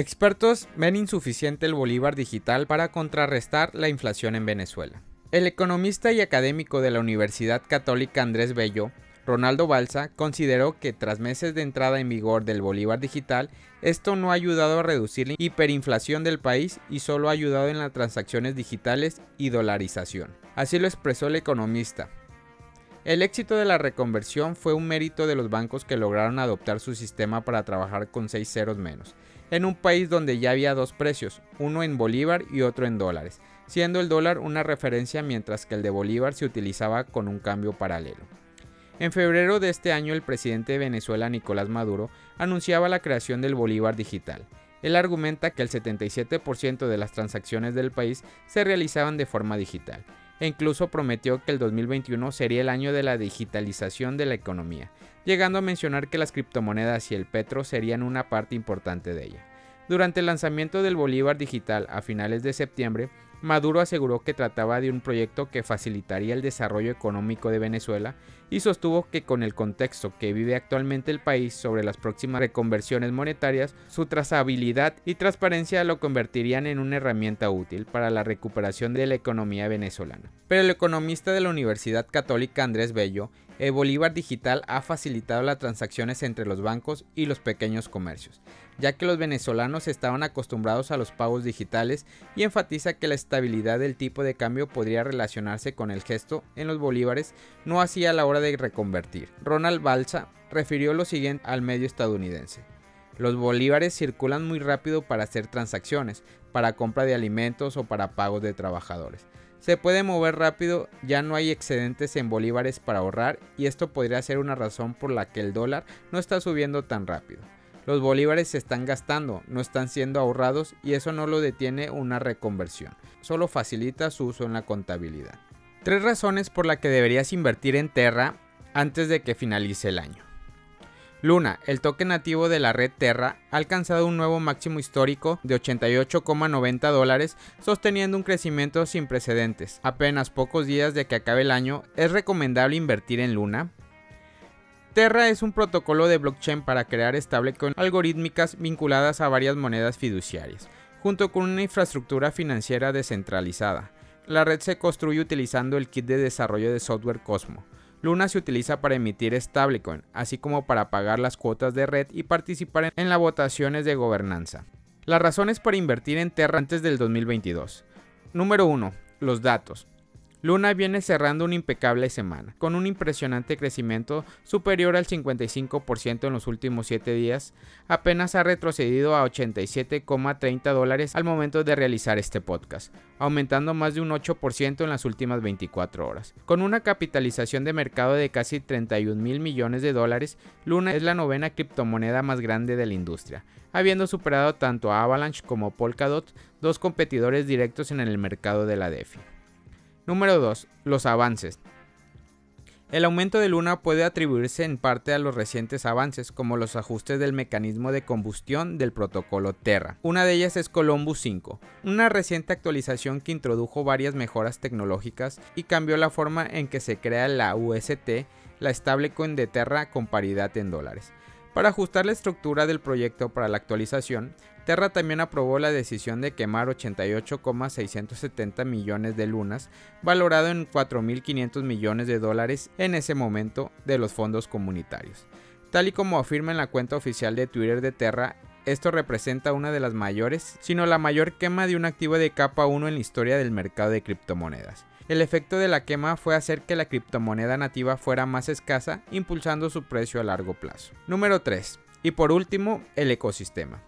Expertos ven insuficiente el bolívar digital para contrarrestar la inflación en Venezuela. El economista y académico de la Universidad Católica Andrés Bello, Ronaldo Balsa, consideró que tras meses de entrada en vigor del bolívar digital, esto no ha ayudado a reducir la hiperinflación del país y solo ha ayudado en las transacciones digitales y dolarización. Así lo expresó el economista. El éxito de la reconversión fue un mérito de los bancos que lograron adoptar su sistema para trabajar con seis ceros menos en un país donde ya había dos precios, uno en bolívar y otro en dólares, siendo el dólar una referencia mientras que el de bolívar se utilizaba con un cambio paralelo. En febrero de este año el presidente de Venezuela Nicolás Maduro anunciaba la creación del bolívar digital. Él argumenta que el 77% de las transacciones del país se realizaban de forma digital e incluso prometió que el 2021 sería el año de la digitalización de la economía, llegando a mencionar que las criptomonedas y el petro serían una parte importante de ella. Durante el lanzamiento del Bolívar Digital a finales de septiembre, Maduro aseguró que trataba de un proyecto que facilitaría el desarrollo económico de Venezuela y sostuvo que con el contexto que vive actualmente el país sobre las próximas reconversiones monetarias, su trazabilidad y transparencia lo convertirían en una herramienta útil para la recuperación de la economía venezolana. Pero el economista de la Universidad Católica Andrés Bello el Bolívar Digital ha facilitado las transacciones entre los bancos y los pequeños comercios, ya que los venezolanos estaban acostumbrados a los pagos digitales y enfatiza que la estabilidad del tipo de cambio podría relacionarse con el gesto en los bolívares, no así a la hora de reconvertir. Ronald Balsa refirió lo siguiente al medio estadounidense. Los bolívares circulan muy rápido para hacer transacciones, para compra de alimentos o para pagos de trabajadores. Se puede mover rápido, ya no hay excedentes en bolívares para ahorrar y esto podría ser una razón por la que el dólar no está subiendo tan rápido. Los bolívares se están gastando, no están siendo ahorrados y eso no lo detiene una reconversión, solo facilita su uso en la contabilidad. Tres razones por las que deberías invertir en Terra antes de que finalice el año. Luna, el toque nativo de la red Terra, ha alcanzado un nuevo máximo histórico de 88,90 dólares, sosteniendo un crecimiento sin precedentes. Apenas pocos días de que acabe el año, ¿es recomendable invertir en Luna? Terra es un protocolo de blockchain para crear stablecoin algorítmicas vinculadas a varias monedas fiduciarias, junto con una infraestructura financiera descentralizada. La red se construye utilizando el kit de desarrollo de software Cosmo Luna se utiliza para emitir stablecoin, así como para pagar las cuotas de red y participar en las votaciones de gobernanza. Las razones para invertir en Terra antes del 2022. Número 1. Los datos. Luna viene cerrando una impecable semana, con un impresionante crecimiento superior al 55% en los últimos 7 días, apenas ha retrocedido a 87,30 dólares al momento de realizar este podcast, aumentando más de un 8% en las últimas 24 horas. Con una capitalización de mercado de casi 31 mil millones de dólares, Luna es la novena criptomoneda más grande de la industria, habiendo superado tanto a Avalanche como Polkadot, dos competidores directos en el mercado de la DeFi. Número 2. Los avances. El aumento de Luna puede atribuirse en parte a los recientes avances, como los ajustes del mecanismo de combustión del protocolo Terra. Una de ellas es Columbus 5, una reciente actualización que introdujo varias mejoras tecnológicas y cambió la forma en que se crea la UST, la stablecoin de Terra con paridad en dólares. Para ajustar la estructura del proyecto para la actualización, Terra también aprobó la decisión de quemar 88,670 millones de lunas, valorado en 4.500 millones de dólares en ese momento de los fondos comunitarios. Tal y como afirma en la cuenta oficial de Twitter de Terra, esto representa una de las mayores, sino la mayor quema de un activo de capa 1 en la historia del mercado de criptomonedas. El efecto de la quema fue hacer que la criptomoneda nativa fuera más escasa, impulsando su precio a largo plazo. Número 3. Y por último, el ecosistema.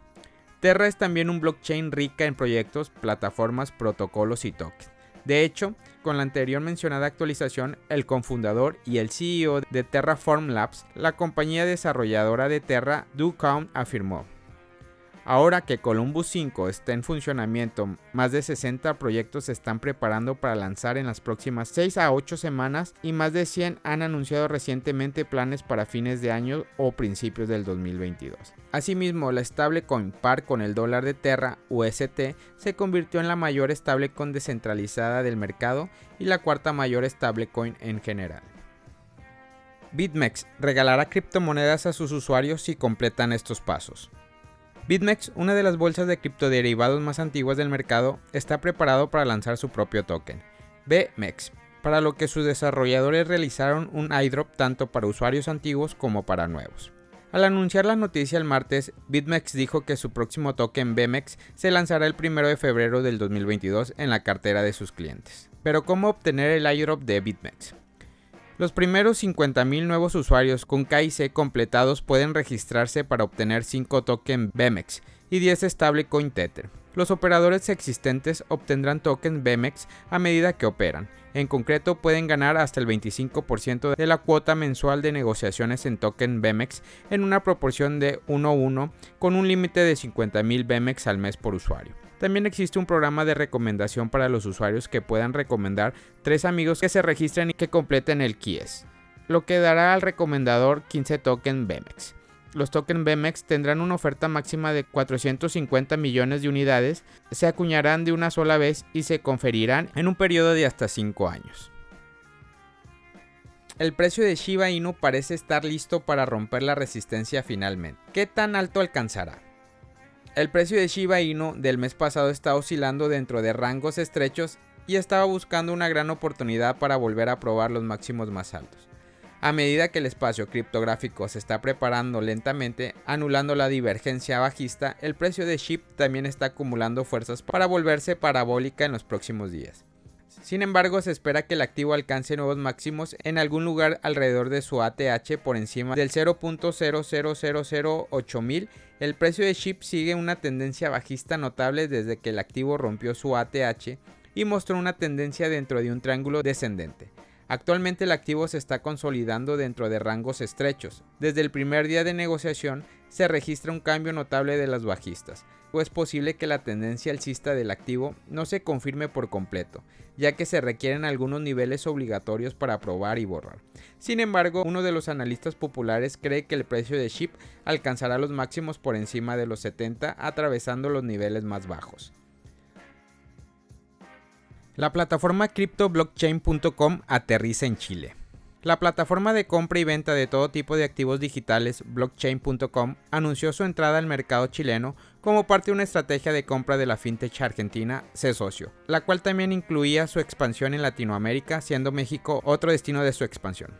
Terra es también un blockchain rica en proyectos, plataformas, protocolos y tokens. De hecho, con la anterior mencionada actualización, el cofundador y el CEO de Terraform Labs, la compañía desarrolladora de Terra, Do Count, afirmó, Ahora que Columbus 5 está en funcionamiento, más de 60 proyectos se están preparando para lanzar en las próximas 6 a 8 semanas y más de 100 han anunciado recientemente planes para fines de año o principios del 2022. Asimismo, la stablecoin par con el dólar de Terra UST se convirtió en la mayor stablecoin descentralizada del mercado y la cuarta mayor stablecoin en general. BitMEX regalará criptomonedas a sus usuarios si completan estos pasos. BitMEX, una de las bolsas de criptoderivados más antiguas del mercado, está preparado para lanzar su propio token, BMEX, para lo que sus desarrolladores realizaron un iDrop tanto para usuarios antiguos como para nuevos. Al anunciar la noticia el martes, BitMEX dijo que su próximo token BMEX se lanzará el 1 de febrero del 2022 en la cartera de sus clientes. Pero ¿cómo obtener el iDrop de BitMEX? Los primeros 50.000 nuevos usuarios con KIC completados pueden registrarse para obtener 5 tokens BMEX y 10 stablecoin Tether. Los operadores existentes obtendrán tokens BMEX a medida que operan. En concreto, pueden ganar hasta el 25% de la cuota mensual de negociaciones en token BMEX en una proporción de 1-1 con un límite de 50.000 BMEX al mes por usuario. También existe un programa de recomendación para los usuarios que puedan recomendar tres amigos que se registren y que completen el KIES, lo que dará al recomendador 15 tokens BMEX los tokens BMEX tendrán una oferta máxima de 450 millones de unidades, se acuñarán de una sola vez y se conferirán en un periodo de hasta 5 años. El precio de Shiba Inu parece estar listo para romper la resistencia finalmente. ¿Qué tan alto alcanzará? El precio de Shiba Inu del mes pasado está oscilando dentro de rangos estrechos y estaba buscando una gran oportunidad para volver a probar los máximos más altos. A medida que el espacio criptográfico se está preparando lentamente, anulando la divergencia bajista, el precio de SHIB también está acumulando fuerzas para volverse parabólica en los próximos días. Sin embargo, se espera que el activo alcance nuevos máximos en algún lugar alrededor de su ATH por encima del 0.0008000. El precio de SHIB sigue una tendencia bajista notable desde que el activo rompió su ATH y mostró una tendencia dentro de un triángulo descendente. Actualmente el activo se está consolidando dentro de rangos estrechos. Desde el primer día de negociación se registra un cambio notable de las bajistas, o es posible que la tendencia alcista del activo no se confirme por completo, ya que se requieren algunos niveles obligatorios para probar y borrar. Sin embargo, uno de los analistas populares cree que el precio de SHIP alcanzará los máximos por encima de los 70 atravesando los niveles más bajos. La plataforma CryptoBlockchain.com aterriza en Chile. La plataforma de compra y venta de todo tipo de activos digitales Blockchain.com anunció su entrada al mercado chileno como parte de una estrategia de compra de la fintech argentina C-Socio, la cual también incluía su expansión en Latinoamérica, siendo México otro destino de su expansión.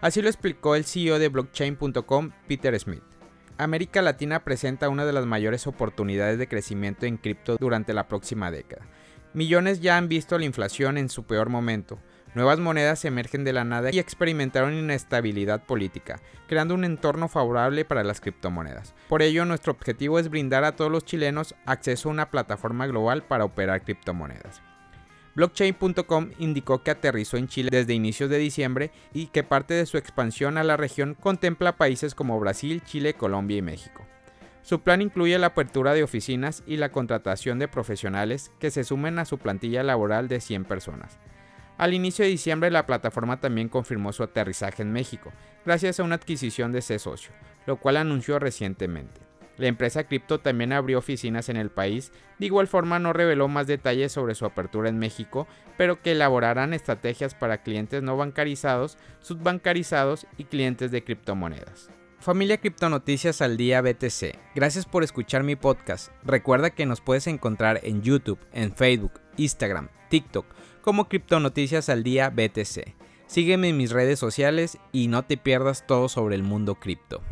Así lo explicó el CEO de Blockchain.com, Peter Smith. América Latina presenta una de las mayores oportunidades de crecimiento en cripto durante la próxima década Millones ya han visto la inflación en su peor momento. Nuevas monedas emergen de la nada y experimentaron inestabilidad política, creando un entorno favorable para las criptomonedas. Por ello, nuestro objetivo es brindar a todos los chilenos acceso a una plataforma global para operar criptomonedas. Blockchain.com indicó que aterrizó en Chile desde inicios de diciembre y que parte de su expansión a la región contempla países como Brasil, Chile, Colombia y México. Su plan incluye la apertura de oficinas y la contratación de profesionales que se sumen a su plantilla laboral de 100 personas. Al inicio de diciembre la plataforma también confirmó su aterrizaje en México, gracias a una adquisición de ese socio, lo cual anunció recientemente. La empresa cripto también abrió oficinas en el país, de igual forma no reveló más detalles sobre su apertura en México, pero que elaborarán estrategias para clientes no bancarizados, subbancarizados y clientes de criptomonedas. Familia Criptonoticias al Día BTC, gracias por escuchar mi podcast. Recuerda que nos puedes encontrar en YouTube, en Facebook, Instagram, TikTok como Criptonoticias al Día BTC. Sígueme en mis redes sociales y no te pierdas todo sobre el mundo cripto.